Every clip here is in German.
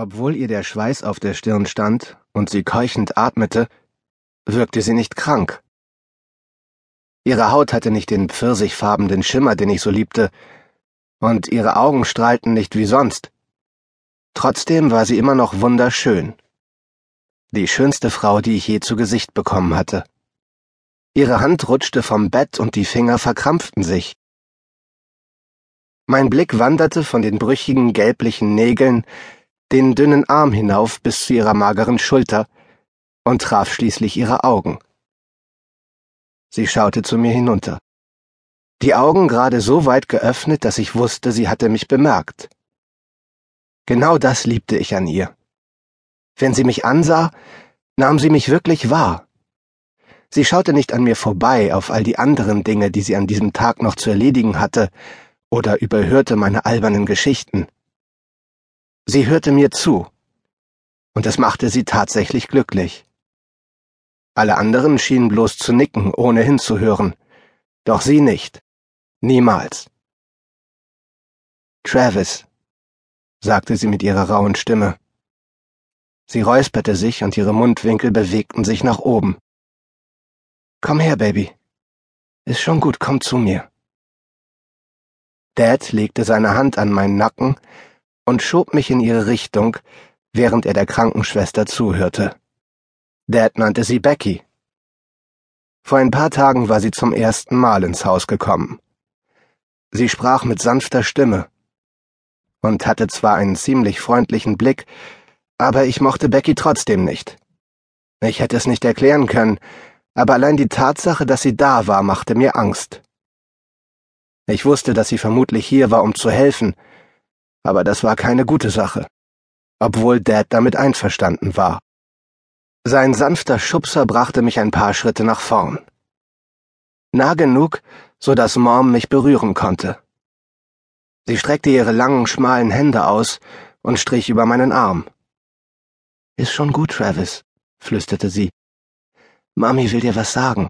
Obwohl ihr der Schweiß auf der Stirn stand und sie keuchend atmete, wirkte sie nicht krank. Ihre Haut hatte nicht den pfirsichfarbenen Schimmer, den ich so liebte, und ihre Augen strahlten nicht wie sonst. Trotzdem war sie immer noch wunderschön. Die schönste Frau, die ich je zu Gesicht bekommen hatte. Ihre Hand rutschte vom Bett und die Finger verkrampften sich. Mein Blick wanderte von den brüchigen gelblichen Nägeln den dünnen Arm hinauf bis zu ihrer mageren Schulter und traf schließlich ihre Augen. Sie schaute zu mir hinunter. Die Augen gerade so weit geöffnet, dass ich wusste, sie hatte mich bemerkt. Genau das liebte ich an ihr. Wenn sie mich ansah, nahm sie mich wirklich wahr. Sie schaute nicht an mir vorbei auf all die anderen Dinge, die sie an diesem Tag noch zu erledigen hatte, oder überhörte meine albernen Geschichten. Sie hörte mir zu, und es machte sie tatsächlich glücklich. Alle anderen schienen bloß zu nicken, ohne hinzuhören, doch sie nicht. Niemals. Travis, sagte sie mit ihrer rauen Stimme. Sie räusperte sich und ihre Mundwinkel bewegten sich nach oben. Komm her, Baby. Ist schon gut, komm zu mir. Dad legte seine Hand an meinen Nacken und schob mich in ihre Richtung, während er der Krankenschwester zuhörte. Dad nannte sie Becky. Vor ein paar Tagen war sie zum ersten Mal ins Haus gekommen. Sie sprach mit sanfter Stimme und hatte zwar einen ziemlich freundlichen Blick, aber ich mochte Becky trotzdem nicht. Ich hätte es nicht erklären können, aber allein die Tatsache, dass sie da war, machte mir Angst. Ich wusste, dass sie vermutlich hier war, um zu helfen, aber das war keine gute Sache, obwohl Dad damit einverstanden war. Sein sanfter Schubser brachte mich ein paar Schritte nach vorn. Nah genug, so dass Mom mich berühren konnte. Sie streckte ihre langen, schmalen Hände aus und strich über meinen Arm. Ist schon gut, Travis, flüsterte sie. Mami will dir was sagen.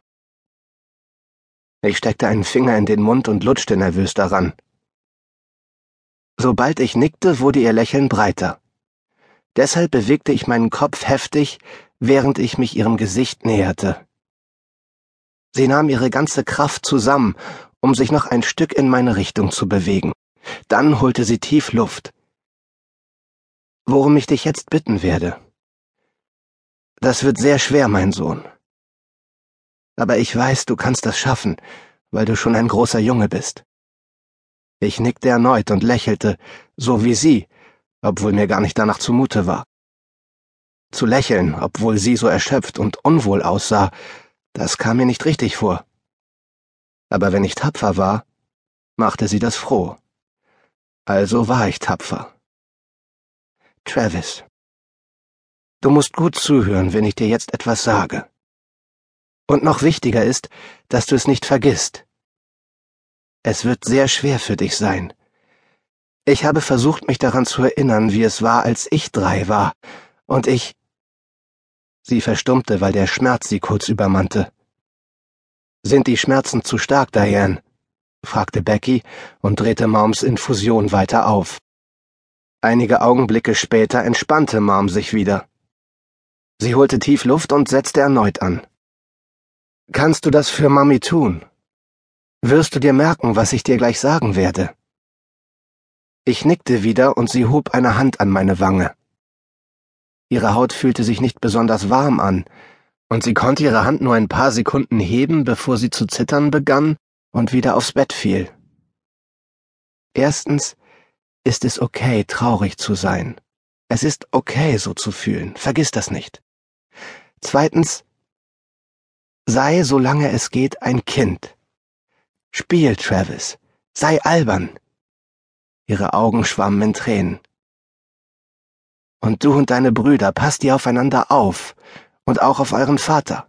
Ich steckte einen Finger in den Mund und lutschte nervös daran. Sobald ich nickte, wurde ihr Lächeln breiter. Deshalb bewegte ich meinen Kopf heftig, während ich mich ihrem Gesicht näherte. Sie nahm ihre ganze Kraft zusammen, um sich noch ein Stück in meine Richtung zu bewegen. Dann holte sie tief Luft. Worum ich dich jetzt bitten werde. Das wird sehr schwer, mein Sohn. Aber ich weiß, du kannst das schaffen, weil du schon ein großer Junge bist. Ich nickte erneut und lächelte, so wie sie, obwohl mir gar nicht danach zumute war. Zu lächeln, obwohl sie so erschöpft und unwohl aussah, das kam mir nicht richtig vor. Aber wenn ich tapfer war, machte sie das froh. Also war ich tapfer. Travis, du musst gut zuhören, wenn ich dir jetzt etwas sage. Und noch wichtiger ist, dass du es nicht vergisst. Es wird sehr schwer für dich sein. Ich habe versucht, mich daran zu erinnern, wie es war, als ich drei war, und ich. Sie verstummte, weil der Schmerz sie kurz übermannte. Sind die Schmerzen zu stark, Diane? fragte Becky und drehte Moms Infusion weiter auf. Einige Augenblicke später entspannte Mom sich wieder. Sie holte tief Luft und setzte erneut an. Kannst du das für Mami tun? Wirst du dir merken, was ich dir gleich sagen werde? Ich nickte wieder und sie hob eine Hand an meine Wange. Ihre Haut fühlte sich nicht besonders warm an, und sie konnte ihre Hand nur ein paar Sekunden heben, bevor sie zu zittern begann und wieder aufs Bett fiel. Erstens ist es okay, traurig zu sein. Es ist okay, so zu fühlen. Vergiss das nicht. Zweitens, sei, solange es geht, ein Kind. Spiel, Travis. Sei albern. Ihre Augen schwammen in Tränen. Und du und deine Brüder, passt ihr aufeinander auf und auch auf euren Vater.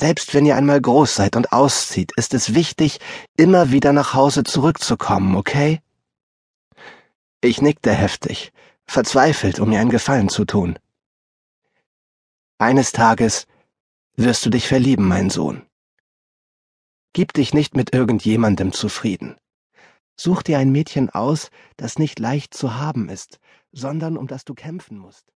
Selbst wenn ihr einmal groß seid und auszieht, ist es wichtig, immer wieder nach Hause zurückzukommen, okay? Ich nickte heftig, verzweifelt, um mir einen Gefallen zu tun. Eines Tages wirst du dich verlieben, mein Sohn. Gib dich nicht mit irgendjemandem zufrieden. Such dir ein Mädchen aus, das nicht leicht zu haben ist, sondern um das du kämpfen musst.